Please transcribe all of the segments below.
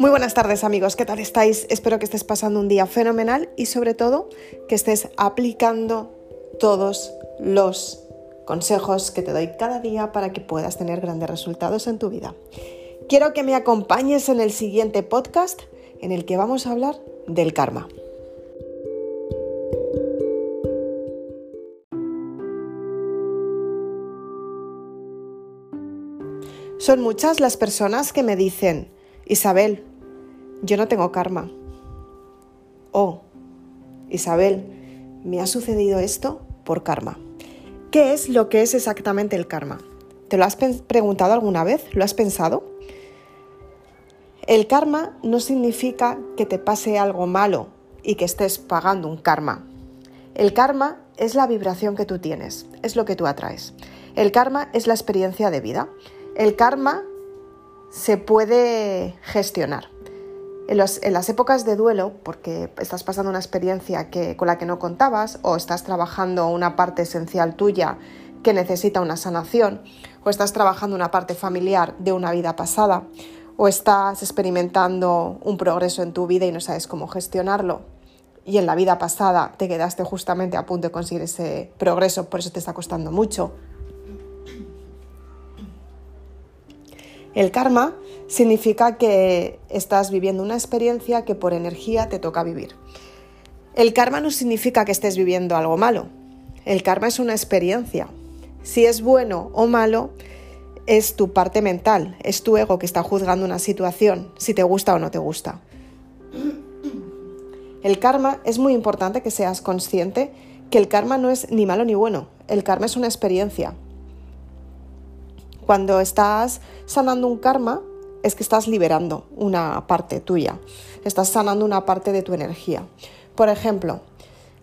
Muy buenas tardes amigos, ¿qué tal estáis? Espero que estés pasando un día fenomenal y sobre todo que estés aplicando todos los consejos que te doy cada día para que puedas tener grandes resultados en tu vida. Quiero que me acompañes en el siguiente podcast en el que vamos a hablar del karma. Son muchas las personas que me dicen, Isabel, yo no tengo karma. O, Isabel, me ha sucedido esto por karma. ¿Qué es lo que es exactamente el karma? ¿Te lo has preguntado alguna vez? ¿Lo has pensado? El karma no significa que te pase algo malo y que estés pagando un karma. El karma es la vibración que tú tienes, es lo que tú atraes. El karma es la experiencia de vida. El karma se puede gestionar. En, las épocas de duelo, porque estás pasando una experiencia que, con la que no contabas o estás trabajando una parte esencial tuya que necesita una sanación, o estás trabajando una parte familiar de una vida pasada, o estás experimentando un progreso en tu vida y no sabes cómo gestionarlo, y en la vida pasada te quedaste justamente a punto de conseguir ese progreso, por eso te está costando mucho. El karma significa que estás viviendo una experiencia que por energía te toca vivir. El karma no significa que estés viviendo algo malo. El karma es una experiencia. Si es bueno o malo, es tu parte mental, es tu ego que está juzgando una situación, si te gusta o no te gusta. El karma es muy importante que seas consciente que el karma no es ni malo ni bueno, el karma es una experiencia. Cuando estás sanando un karma, es que estás liberando una parte tuya, estás sanando una parte de tu energía. Por ejemplo,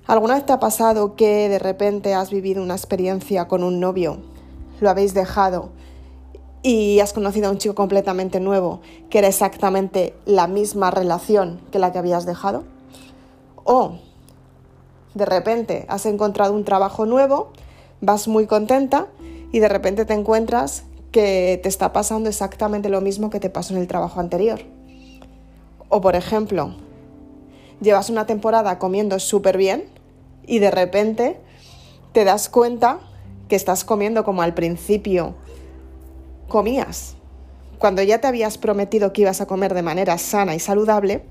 ¿alguna vez te ha pasado que de repente has vivido una experiencia con un novio, lo habéis dejado y has conocido a un chico completamente nuevo que era exactamente la misma relación que la que habías dejado? O de repente has encontrado un trabajo nuevo, vas muy contenta y de repente te encuentras que te está pasando exactamente lo mismo que te pasó en el trabajo anterior. O por ejemplo, llevas una temporada comiendo súper bien y de repente te das cuenta que estás comiendo como al principio comías. Cuando ya te habías prometido que ibas a comer de manera sana y saludable,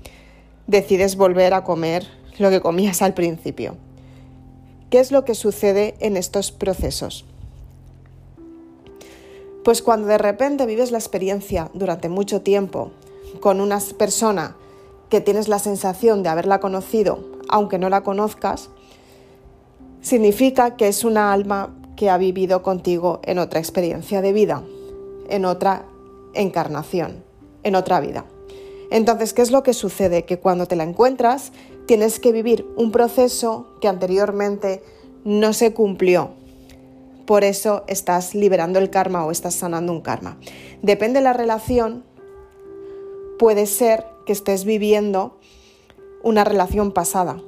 decides volver a comer lo que comías al principio. ¿Qué es lo que sucede en estos procesos? Pues cuando de repente vives la experiencia durante mucho tiempo con una persona que tienes la sensación de haberla conocido, aunque no la conozcas, significa que es una alma que ha vivido contigo en otra experiencia de vida, en otra encarnación, en otra vida. Entonces, ¿qué es lo que sucede? Que cuando te la encuentras, tienes que vivir un proceso que anteriormente no se cumplió, por eso estás liberando el karma o estás sanando un karma. Depende de la relación, puede ser que estés viviendo una relación pasada,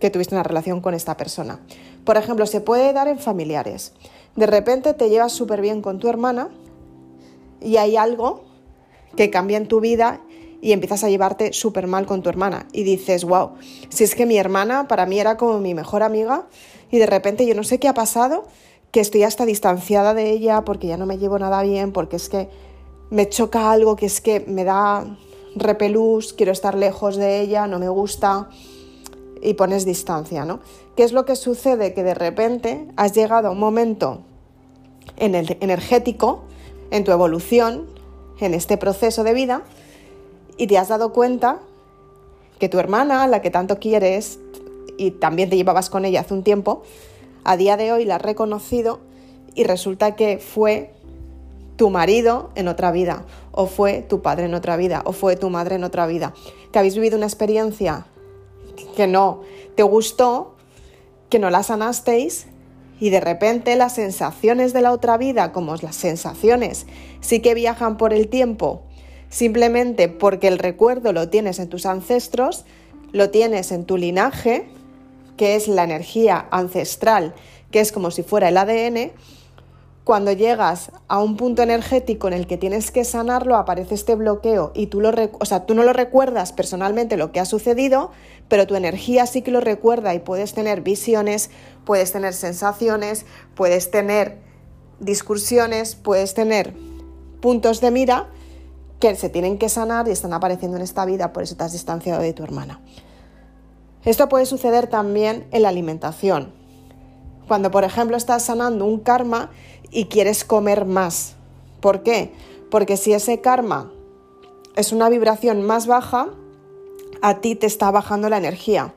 que tuviste una relación con esta persona. Por ejemplo, se puede dar en familiares. De repente te llevas súper bien con tu hermana y hay algo que cambia en tu vida y empiezas a llevarte súper mal con tu hermana y dices, wow, si es que mi hermana para mí era como mi mejor amiga y de repente yo no sé qué ha pasado, que estoy hasta distanciada de ella porque ya no me llevo nada bien, porque es que me choca algo que es que me da repelús, quiero estar lejos de ella, no me gusta y pones distancia, ¿no? ¿Qué es lo que sucede? Que de repente has llegado a un momento en el energético, en tu evolución, en este proceso de vida, y te has dado cuenta que tu hermana, la que tanto quieres y también te llevabas con ella hace un tiempo, a día de hoy la has reconocido y resulta que fue tu marido en otra vida, o fue tu padre en otra vida, o fue tu madre en otra vida, que habéis vivido una experiencia que no. Te gustó, que no la sanasteis y de repente las sensaciones de la otra vida, como las sensaciones, sí que viajan por el tiempo simplemente porque el recuerdo lo tienes en tus ancestros, lo tienes en tu linaje, que es la energía ancestral, que es como si fuera el ADN, cuando llegas a un punto energético en el que tienes que sanarlo, aparece este bloqueo y tú, lo o sea, tú no lo recuerdas personalmente lo que ha sucedido, pero tu energía sí que lo recuerda y puedes tener visiones, puedes tener sensaciones, puedes tener discusiones, puedes tener puntos de mira que se tienen que sanar y están apareciendo en esta vida, por eso te has distanciado de tu hermana. Esto puede suceder también en la alimentación. Cuando, por ejemplo, estás sanando un karma y quieres comer más. ¿Por qué? Porque si ese karma es una vibración más baja, a ti te está bajando la energía.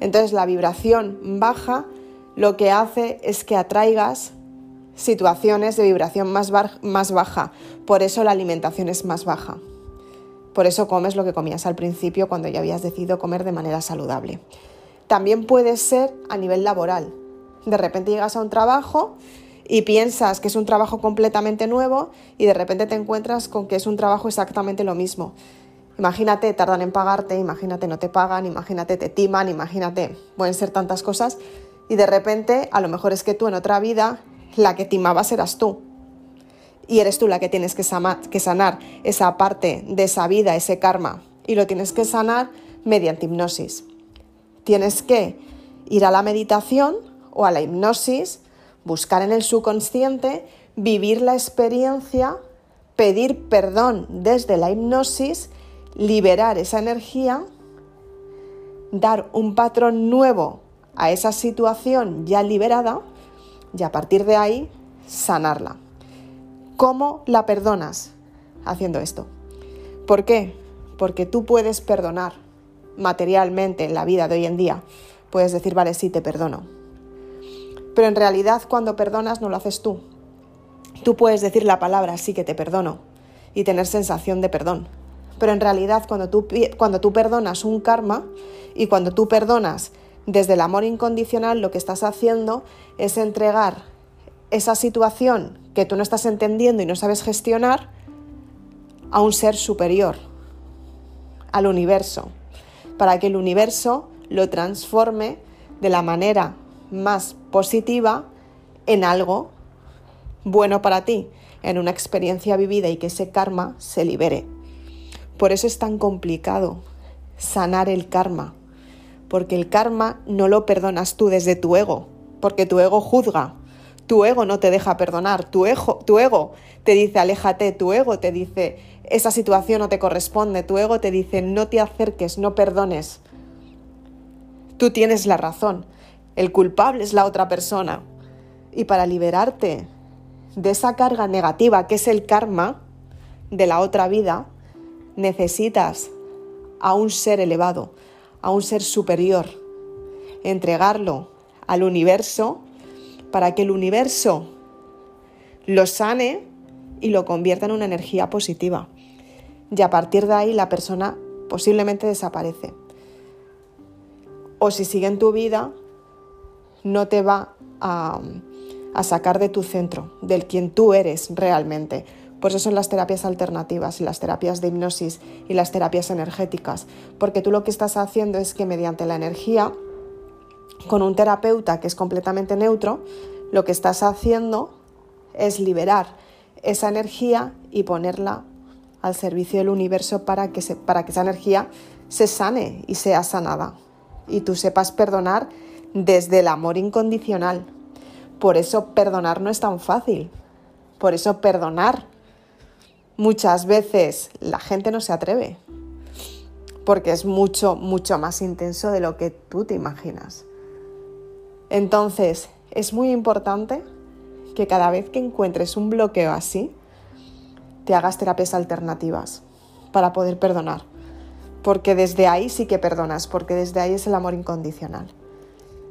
Entonces la vibración baja lo que hace es que atraigas situaciones de vibración más, más baja. Por eso la alimentación es más baja. Por eso comes lo que comías al principio cuando ya habías decidido comer de manera saludable. También puede ser a nivel laboral. De repente llegas a un trabajo y piensas que es un trabajo completamente nuevo y de repente te encuentras con que es un trabajo exactamente lo mismo. Imagínate, tardan en pagarte, imagínate no te pagan, imagínate te timan, imagínate, pueden ser tantas cosas y de repente a lo mejor es que tú en otra vida la que timabas eras tú. Y eres tú la que tienes que, sanar esa parte de esa vida, ese karma. Y lo tienes que sanar mediante hipnosis. Tienes que ir a la meditación o a la hipnosis buscar en el subconsciente, vivir la experiencia, pedir perdón desde la hipnosis, liberar esa energía, dar un patrón nuevo a esa situación ya liberada y a partir de ahí sanarla. ¿Cómo la perdonas? Haciendo esto. ¿Por qué? Porque tú puedes perdonar materialmente en la vida de hoy en día. Puedes decir, vale, sí, te perdono pero en realidad cuando perdonas no lo haces tú. Tú puedes decir la palabra sí que te perdono y tener sensación de perdón. Pero en realidad cuando tú, cuando tú perdonas un karma y cuando tú perdonas desde el amor incondicional, lo que estás haciendo es entregar esa situación que tú no estás entendiendo y no sabes gestionar a un ser superior, al universo, para que el universo lo transforme de la manera más positiva en algo bueno para ti, en una experiencia vivida y que ese karma se libere. Por eso es tan complicado sanar el karma, porque el karma no lo perdonas tú desde tu ego, porque tu ego juzga, tu ego no te deja perdonar, tu ego, tu ego te dice aléjate, tu ego te dice esa situación no te corresponde, tu ego te dice no te acerques, no perdones. Tú tienes la razón, el culpable es la otra persona. Y para liberarte de esa carga negativa que es el karma de la otra vida, necesitas a un ser elevado, a un ser superior, entregarlo al universo para que el universo lo sane y lo convierta en una energía positiva. Y a partir de ahí la persona posiblemente desaparece. O si sigue en tu vida, no te va a, sacar de tu centro, del quien tú eres realmente. Por eso son las terapias alternativas y las terapias de hipnosis y las terapias energéticas, porque tú lo que estás haciendo es que mediante la energía, con un terapeuta que es completamente neutro, lo que estás haciendo es liberar esa energía y ponerla al servicio del universo para que, para que esa energía se sane y sea sanada y tú sepas perdonar desde el amor incondicional. Por eso perdonar no es tan fácil. Por eso perdonar muchas veces la gente no se atreve. Porque es mucho, mucho más intenso de lo que tú te imaginas. Entonces, es muy importante que cada vez que encuentres un bloqueo así, te hagas terapias alternativas para poder perdonar. Porque desde ahí sí que perdonas, porque desde ahí es el amor incondicional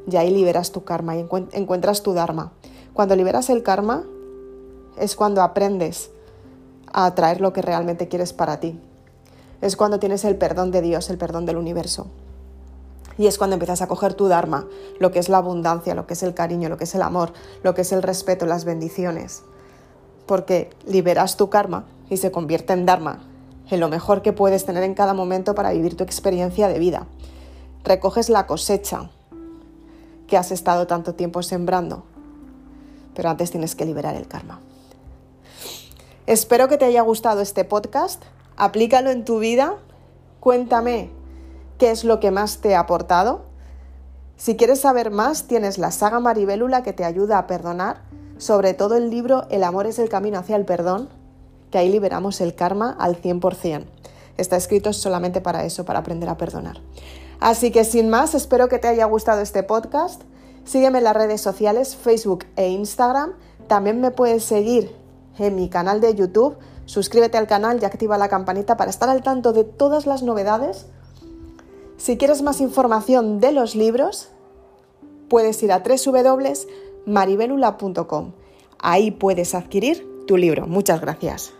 y ahí liberas tu karma y encuentras tu dharma. Cuando liberas el karma es cuando aprendes a atraer lo que realmente quieres para ti. Es cuando tienes el perdón de Dios, el perdón del universo. Y es cuando empiezas a coger tu dharma, lo que es la abundancia, lo que es el cariño, lo que es el amor, lo que es el respeto, las bendiciones. Porque liberas tu karma y se convierte en dharma, en lo mejor que puedes tener en cada momento para vivir tu experiencia de vida. Recoges la cosecha, que has estado tanto tiempo sembrando. pero antes tienes que liberar el karma. Espero que te haya gustado este podcast, aplícalo en tu vida, cuéntame qué es lo que más te ha aportado. Si quieres saber más, tienes la saga Maribélula que te ayuda a perdonar, sobre todo el libro El amor es el camino hacia el perdón, que ahí liberamos el karma al 100%. Está escrito solamente para eso, para aprender a perdonar. Así que sin más, espero que te haya gustado este podcast. Sígueme en las redes sociales, Facebook e Instagram. También me puedes seguir en mi canal de YouTube. Suscríbete al canal y activa la campanita para estar al tanto de todas las novedades. Si quieres más información de los libros, puedes ir a www.maribelula.com. Ahí puedes adquirir tu libro. Muchas gracias.